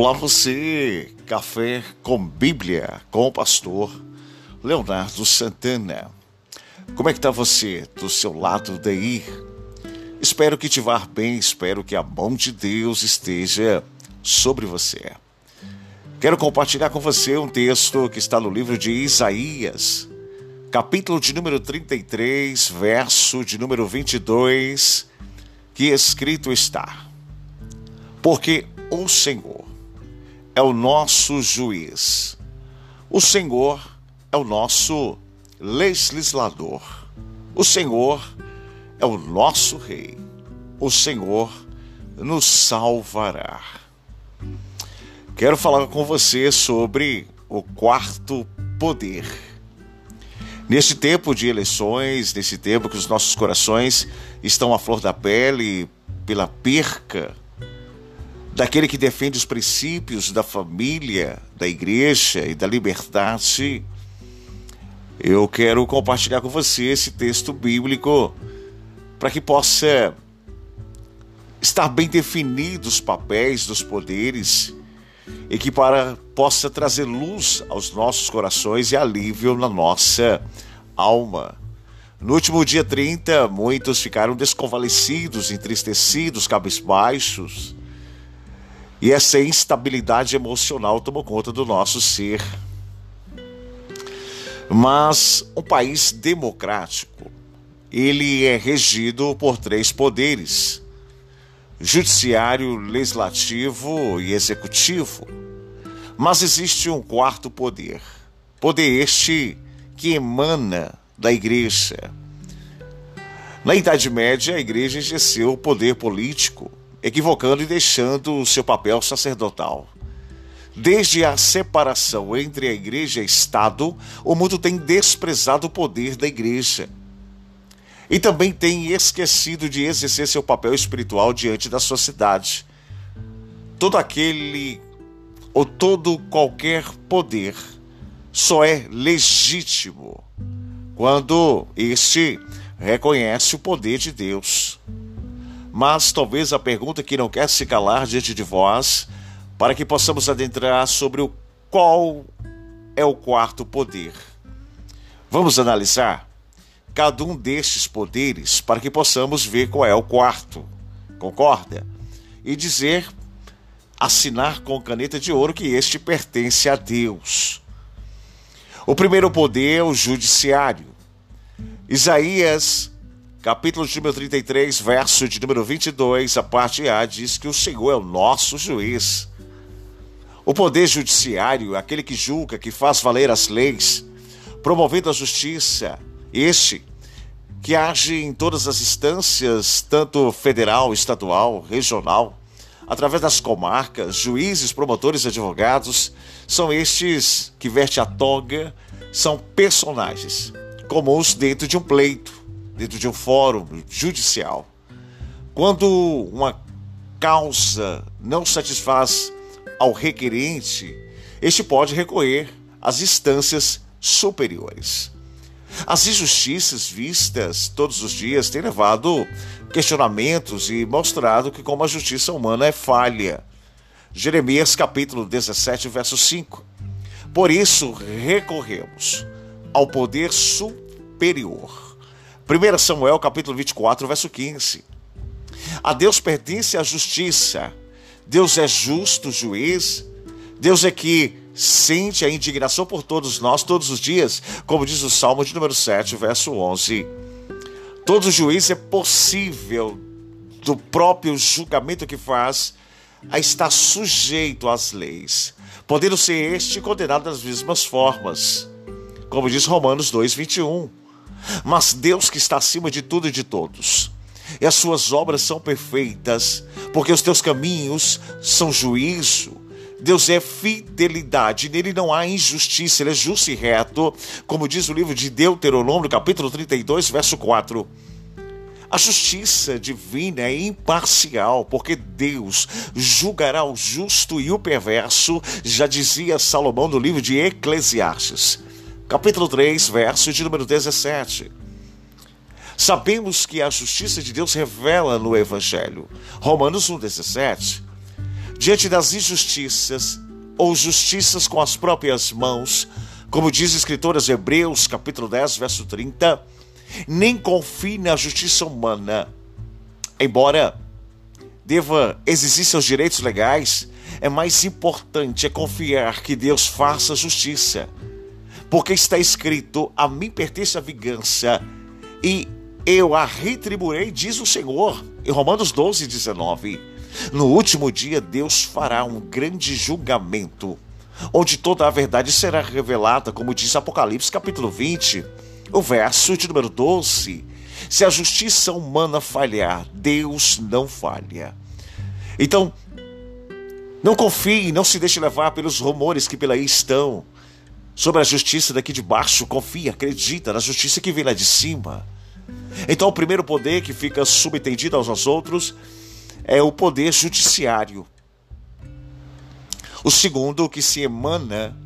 Olá você, Café com Bíblia, com o pastor Leonardo Santana. Como é que tá você do seu lado daí? Espero que te vá bem, espero que a mão de Deus esteja sobre você. Quero compartilhar com você um texto que está no livro de Isaías, capítulo de número 33, verso de número 22, que escrito está: Porque o Senhor é o nosso juiz. O Senhor é o nosso legislador. O Senhor é o nosso rei. O Senhor nos salvará. Quero falar com você sobre o quarto poder. Neste tempo de eleições, nesse tempo que os nossos corações estão à flor da pele pela perca daquele que defende os princípios da família, da igreja e da liberdade, eu quero compartilhar com você esse texto bíblico para que possa estar bem definidos os papéis dos poderes e que para possa trazer luz aos nossos corações e alívio na nossa alma. No último dia 30, muitos ficaram desconvalecidos, entristecidos, cabisbaixos, e essa instabilidade emocional tomou conta do nosso ser. Mas um país democrático, ele é regido por três poderes: judiciário, legislativo e executivo. Mas existe um quarto poder. Poder este que emana da igreja. Na Idade Média, a igreja exerceu o poder político equivocando e deixando o seu papel sacerdotal. Desde a separação entre a igreja e Estado, o mundo tem desprezado o poder da igreja. E também tem esquecido de exercer seu papel espiritual diante da sociedade. Todo aquele ou todo qualquer poder só é legítimo quando este reconhece o poder de Deus. Mas talvez a pergunta que não quer se calar diante de vós, para que possamos adentrar sobre o qual é o quarto poder. Vamos analisar cada um destes poderes para que possamos ver qual é o quarto. Concorda? E dizer, assinar com caneta de ouro que este pertence a Deus. O primeiro poder é o judiciário. Isaías capítulo de número 33, verso de número 22, a parte A, diz que o Senhor é o nosso juiz. O poder judiciário, aquele que julga, que faz valer as leis, promovendo a justiça, este que age em todas as instâncias, tanto federal, estadual, regional, através das comarcas, juízes, promotores advogados, são estes que veste a toga, são personagens comuns dentro de um pleito dentro de um fórum judicial. Quando uma causa não satisfaz ao requerente, este pode recorrer às instâncias superiores. As injustiças vistas todos os dias têm levado questionamentos e mostrado que como a justiça humana é falha. Jeremias capítulo 17, verso 5. Por isso recorremos ao poder superior 1 Samuel capítulo 24, verso 15. A Deus pertence a justiça. Deus é justo juiz. Deus é que sente a indignação por todos nós todos os dias, como diz o Salmo de número 7, verso 11. Todo juiz é possível do próprio julgamento que faz a estar sujeito às leis, podendo ser este condenado das mesmas formas, como diz Romanos 2, 21. Mas Deus que está acima de tudo e de todos. E as suas obras são perfeitas, porque os teus caminhos são juízo. Deus é fidelidade, nele não há injustiça, ele é justo e reto, como diz o livro de Deuteronômio, capítulo 32, verso 4. A justiça divina é imparcial, porque Deus julgará o justo e o perverso, já dizia Salomão no livro de Eclesiastes capítulo 3, verso de número 17. Sabemos que a justiça de Deus revela no Evangelho. Romanos 1,17 diante das injustiças ou justiças com as próprias mãos, como diz o escritor aos Hebreus, capítulo 10, verso 30, nem confie na justiça humana. Embora deva exigir seus direitos legais, é mais importante é confiar que Deus faça justiça. Porque está escrito: A mim pertence a vingança e eu a retribuirei, diz o Senhor. Em Romanos 12, 19. No último dia, Deus fará um grande julgamento, onde toda a verdade será revelada, como diz Apocalipse capítulo 20, o verso de número 12. Se a justiça humana falhar, Deus não falha. Então, não confie, não se deixe levar pelos rumores que pela aí estão sobre a justiça daqui de baixo. Confie, acredita na justiça que vem lá de cima. Então, o primeiro poder que fica subentendido aos outros é o poder judiciário. O segundo que se emana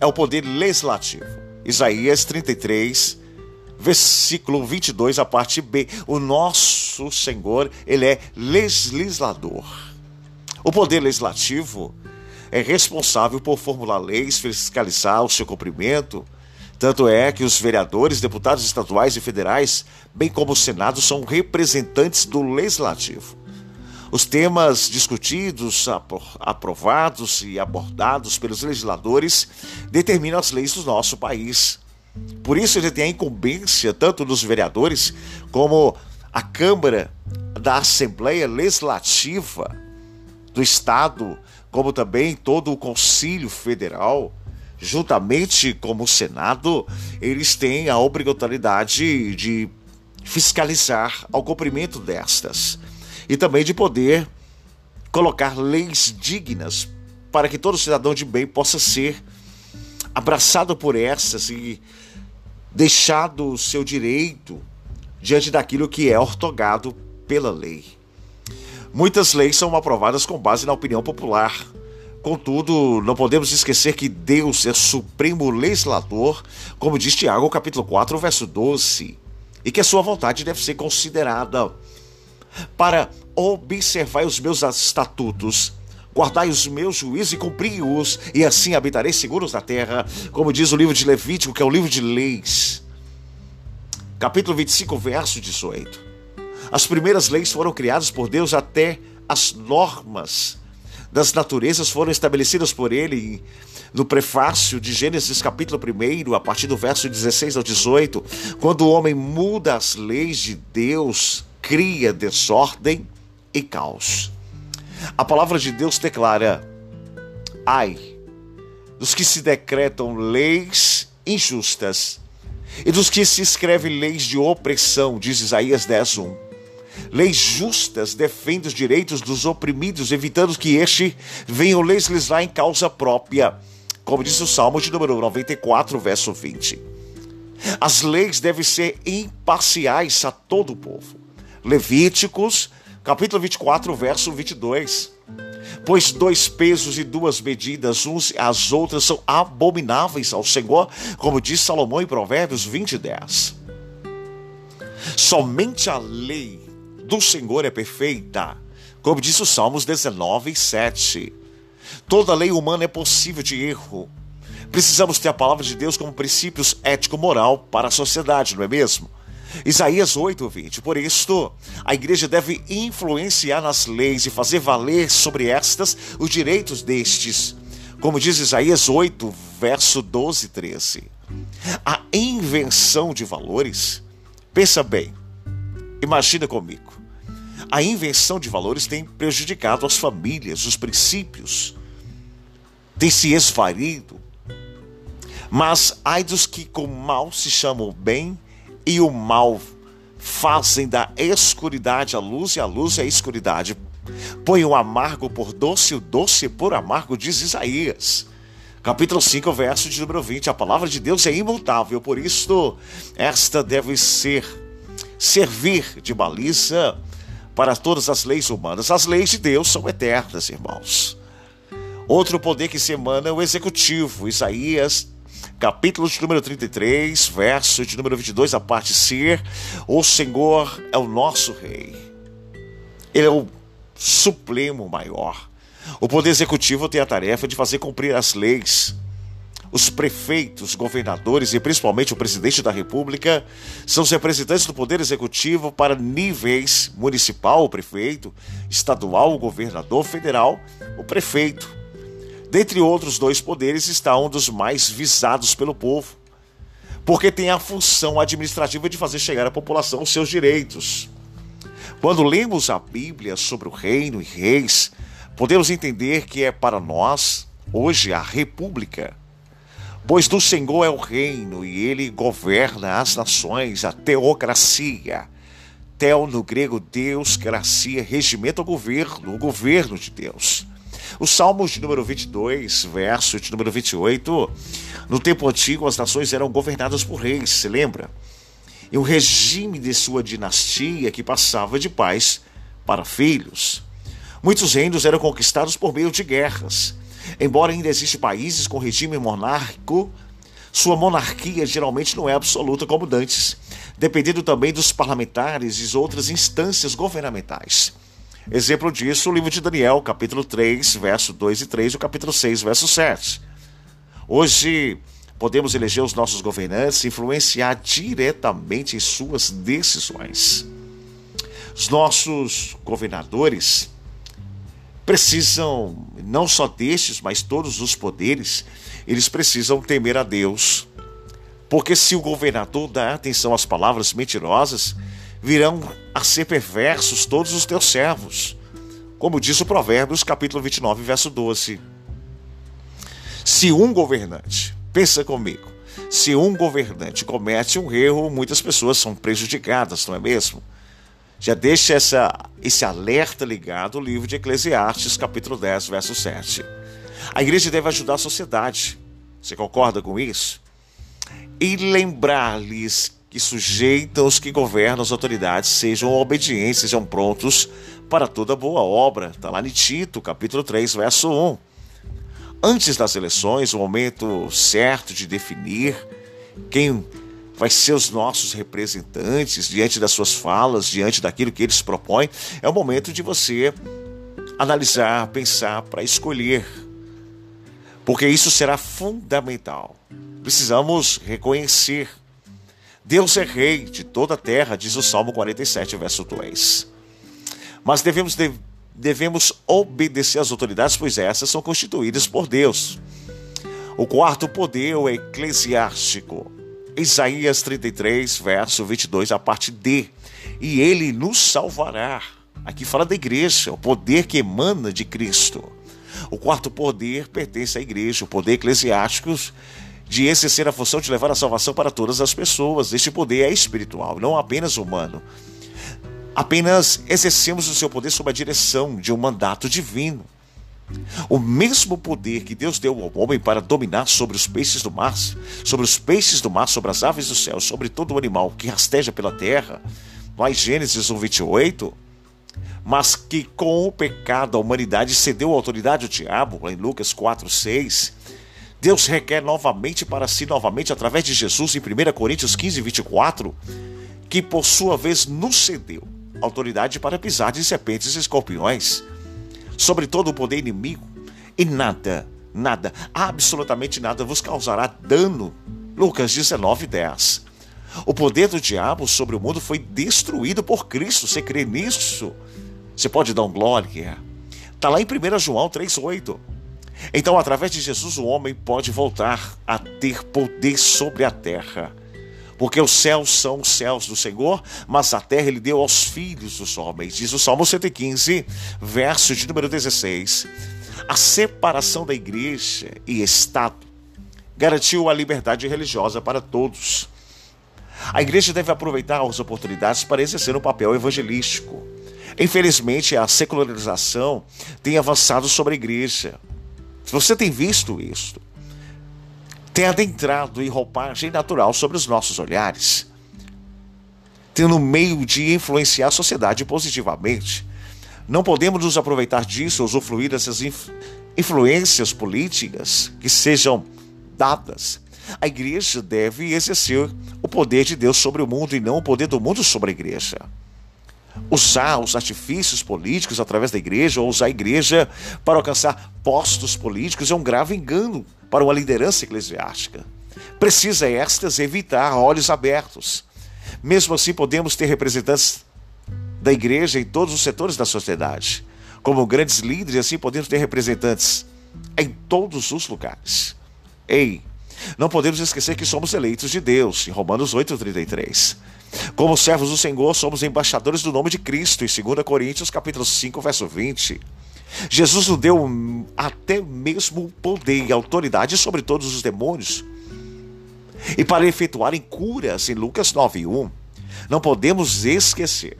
é o poder legislativo. Isaías 33, versículo 22, a parte B. O nosso Senhor, ele é legislador. O poder legislativo é responsável por formular leis, fiscalizar o seu cumprimento. Tanto é que os vereadores, deputados estaduais e federais, bem como o Senado, são representantes do legislativo. Os temas discutidos, aprovados e abordados pelos legisladores determinam as leis do nosso país. Por isso, ele tem a incumbência tanto dos vereadores como a Câmara da Assembleia Legislativa do Estado, como também todo o Conselho Federal, juntamente com o Senado, eles têm a obrigatoriedade de fiscalizar ao cumprimento destas e também de poder colocar leis dignas para que todo cidadão de bem possa ser abraçado por essas e deixado o seu direito diante daquilo que é ortogado pela lei. Muitas leis são aprovadas com base na opinião popular. Contudo, não podemos esquecer que Deus é supremo legislador, como diz Tiago capítulo 4, verso 12, e que a sua vontade deve ser considerada para observar os meus estatutos, guardai os meus juízos e cumpri-os, e assim habitarei seguros na terra, como diz o livro de Levítico, que é o livro de leis. Capítulo 25, verso 18. As primeiras leis foram criadas por Deus até as normas das naturezas foram estabelecidas por ele no prefácio de Gênesis capítulo 1, a partir do verso 16 ao 18, quando o homem muda as leis de Deus, cria desordem e caos. A palavra de Deus declara: ai dos que se decretam leis injustas e dos que se escrevem leis de opressão, diz Isaías 10:1. Leis justas defendem os direitos dos oprimidos, evitando que este venham legislar em causa própria, como diz o Salmo de número 94, verso 20. As leis devem ser imparciais a todo o povo. Levíticos, capítulo 24, verso 22. Pois dois pesos e duas medidas, uns as outras, são abomináveis ao Senhor, como diz Salomão em Provérbios 20, 10. Somente a lei do Senhor é perfeita, como diz o Salmos 19, 7. Toda lei humana é possível de erro. Precisamos ter a palavra de Deus como princípios ético-moral para a sociedade, não é mesmo? Isaías 8, 20. Por isto, a igreja deve influenciar nas leis e fazer valer sobre estas os direitos destes. Como diz Isaías 8, verso 12 e 13. A invenção de valores, pensa bem, imagina comigo. A invenção de valores tem prejudicado as famílias, os princípios, tem se esvarido. Mas ai dos que com mal se chamam bem e o mal fazem da escuridade a luz e a luz é a escuridade. Põe o amargo por doce e o doce por amargo, diz Isaías. Capítulo 5, verso de número 20. A palavra de Deus é imutável, por isso esta deve ser servir de baliza para todas as leis humanas. As leis de Deus são eternas, irmãos. Outro poder que se emana é o executivo. Isaías capítulo de número 33, verso de número 22, a parte C. O Senhor é o nosso Rei. Ele é o supremo maior. O Poder Executivo tem a tarefa de fazer cumprir as leis. Os prefeitos, governadores e principalmente o presidente da República são os representantes do Poder Executivo para níveis municipal, o prefeito, estadual, o governador, federal, o prefeito. Dentre outros dois poderes está um dos mais visados pelo povo, porque tem a função administrativa de fazer chegar à população os seus direitos. Quando lemos a Bíblia sobre o reino e reis, podemos entender que é para nós, hoje, a república. Pois do Senhor é o reino e ele governa as nações, a teocracia. Teo no grego, Deus, gracia, regimento ao governo, o governo de Deus. O Salmos de número 22, verso de número 28, no tempo antigo as nações eram governadas por reis, se lembra? E o regime de sua dinastia que passava de pais para filhos. Muitos reinos eram conquistados por meio de guerras. Embora ainda existam países com regime monárquico, sua monarquia geralmente não é absoluta como dantes, dependendo também dos parlamentares e outras instâncias governamentais. Exemplo disso, o livro de Daniel, capítulo 3, verso 2 e 3, e o capítulo 6, verso 7. Hoje, podemos eleger os nossos governantes e influenciar diretamente em suas decisões. Os nossos governadores precisam, não só destes, mas todos os poderes, eles precisam temer a Deus. Porque se o governador dá atenção às palavras mentirosas, virão a ser perversos todos os teus servos. Como diz o Provérbios, capítulo 29, verso 12. Se um governante, pensa comigo, se um governante comete um erro, muitas pessoas são prejudicadas, não é mesmo? Já deixa essa, esse alerta ligado o livro de Eclesiastes, capítulo 10, verso 7. A igreja deve ajudar a sociedade. Você concorda com isso? E lembrar-lhes que sujeitam os que governam as autoridades sejam obedientes, sejam prontos para toda boa obra. Está lá em Tito, capítulo 3, verso 1. Antes das eleições, o momento certo de definir quem vai ser os nossos representantes diante das suas falas, diante daquilo que eles propõem, é o momento de você analisar, pensar para escolher. Porque isso será fundamental. Precisamos reconhecer. Deus é rei de toda a terra, diz o Salmo 47, verso 2. Mas devemos, devemos obedecer às autoridades, pois essas são constituídas por Deus. O quarto poder é eclesiástico Isaías 33, verso 22, a parte D. E ele nos salvará. Aqui fala da igreja, o poder que emana de Cristo. O quarto poder pertence à igreja, o poder eclesiástico de exercer a função de levar a salvação para todas as pessoas. Este poder é espiritual, não apenas humano. Apenas exercemos o seu poder sob a direção de um mandato divino. O mesmo poder que Deus deu ao homem para dominar sobre os peixes do mar, sobre os peixes do mar, sobre as aves do céu, sobre todo o animal que rasteja pela terra, lá em Gênesis 1, 28, mas que com o pecado a humanidade cedeu a autoridade ao diabo, lá em Lucas 4, 6, Deus requer novamente para si, novamente através de Jesus, em 1 Coríntios 15, 24, que por sua vez nos cedeu autoridade para pisar de serpentes e escorpiões sobre todo o poder inimigo, e nada, nada, absolutamente nada vos causará dano. Lucas 19, 10. O poder do diabo sobre o mundo foi destruído por Cristo. Você crê nisso? Você pode dar um glória. Está lá em 1 João 3,8. Então, através de Jesus, o homem pode voltar a ter poder sobre a terra porque os céus são os céus do Senhor, mas a terra ele deu aos filhos dos homens. Diz o Salmo 115, verso de número 16. A separação da igreja e Estado garantiu a liberdade religiosa para todos. A igreja deve aproveitar as oportunidades para exercer um papel evangelístico. Infelizmente, a secularização tem avançado sobre a igreja. Você tem visto isso tem adentrado em roupagem natural sobre os nossos olhares, tendo meio de influenciar a sociedade positivamente. Não podemos nos aproveitar disso, usufruir dessas influências políticas que sejam dadas. A igreja deve exercer o poder de Deus sobre o mundo e não o poder do mundo sobre a igreja. Usar os artifícios políticos através da igreja ou usar a igreja para alcançar postos políticos é um grave engano para uma liderança eclesiástica. Precisa estas evitar olhos abertos. Mesmo assim, podemos ter representantes da igreja em todos os setores da sociedade, como grandes líderes, assim podemos ter representantes em todos os lugares. Ei, não podemos esquecer que somos eleitos de Deus, em Romanos 8,33. Como servos do Senhor, somos embaixadores do nome de Cristo, em 2 Coríntios capítulo 5, verso 20. Jesus nos deu até mesmo poder e autoridade sobre todos os demônios. E para efetuarem curas, em Lucas 9,1, não podemos esquecer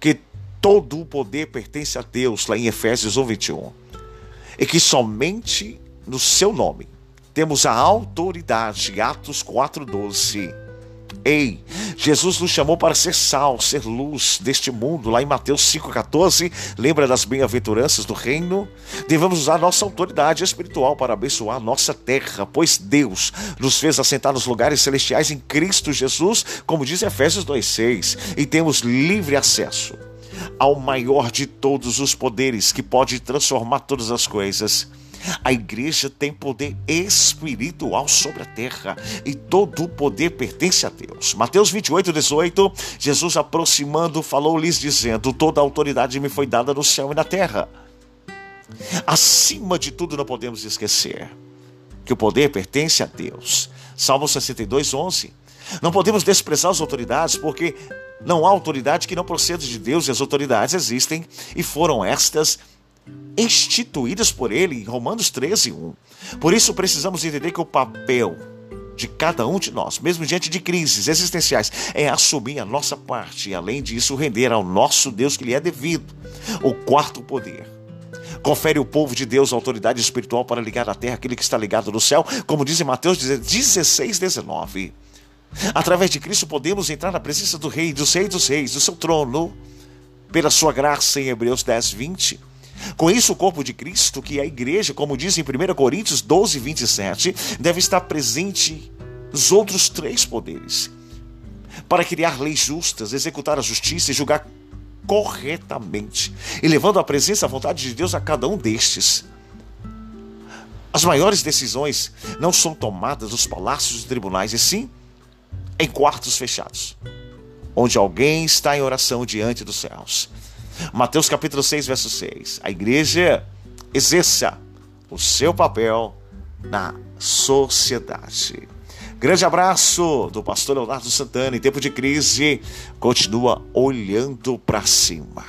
que todo o poder pertence a Deus, lá em Efésios 1, 21. E que somente no seu nome temos a autoridade, Atos 4,12 Ei, Jesus nos chamou para ser sal, ser luz deste mundo. Lá em Mateus 5,14, lembra das bem-aventuranças do reino? Devemos usar nossa autoridade espiritual para abençoar nossa terra, pois Deus nos fez assentar nos lugares celestiais em Cristo Jesus, como diz Efésios 2,6, e temos livre acesso ao maior de todos os poderes que pode transformar todas as coisas a igreja tem poder espiritual sobre a terra e todo o poder pertence a Deus. Mateus 28, 18, Jesus aproximando falou-lhes dizendo: Toda a autoridade me foi dada no céu e na terra. Acima de tudo, não podemos esquecer que o poder pertence a Deus. Salmo 62, 11. Não podemos desprezar as autoridades, porque não há autoridade que não proceda de Deus, e as autoridades existem e foram estas instituídas por ele em Romanos 13, 1. Por isso precisamos entender que o papel de cada um de nós, mesmo diante de crises existenciais, é assumir a nossa parte e, além disso, render ao nosso Deus que lhe é devido. O quarto poder. Confere o povo de Deus autoridade espiritual para ligar à terra aquele que está ligado no céu, como diz em Mateus 16, 19. Através de Cristo podemos entrar na presença do Rei, dos Reis dos Reis, do seu trono, pela sua graça em Hebreus 10, 20 com isso, o corpo de Cristo, que é a igreja, como diz em 1 Coríntios 12, 27, deve estar presente nos outros três poderes para criar leis justas, executar a justiça e julgar corretamente, e levando a presença, a vontade de Deus a cada um destes. As maiores decisões não são tomadas nos palácios e tribunais, e sim em quartos fechados, onde alguém está em oração diante dos céus. Mateus capítulo 6, verso 6. A igreja exerça o seu papel na sociedade. Grande abraço do pastor Leonardo Santana. Em tempo de crise, continua olhando para cima.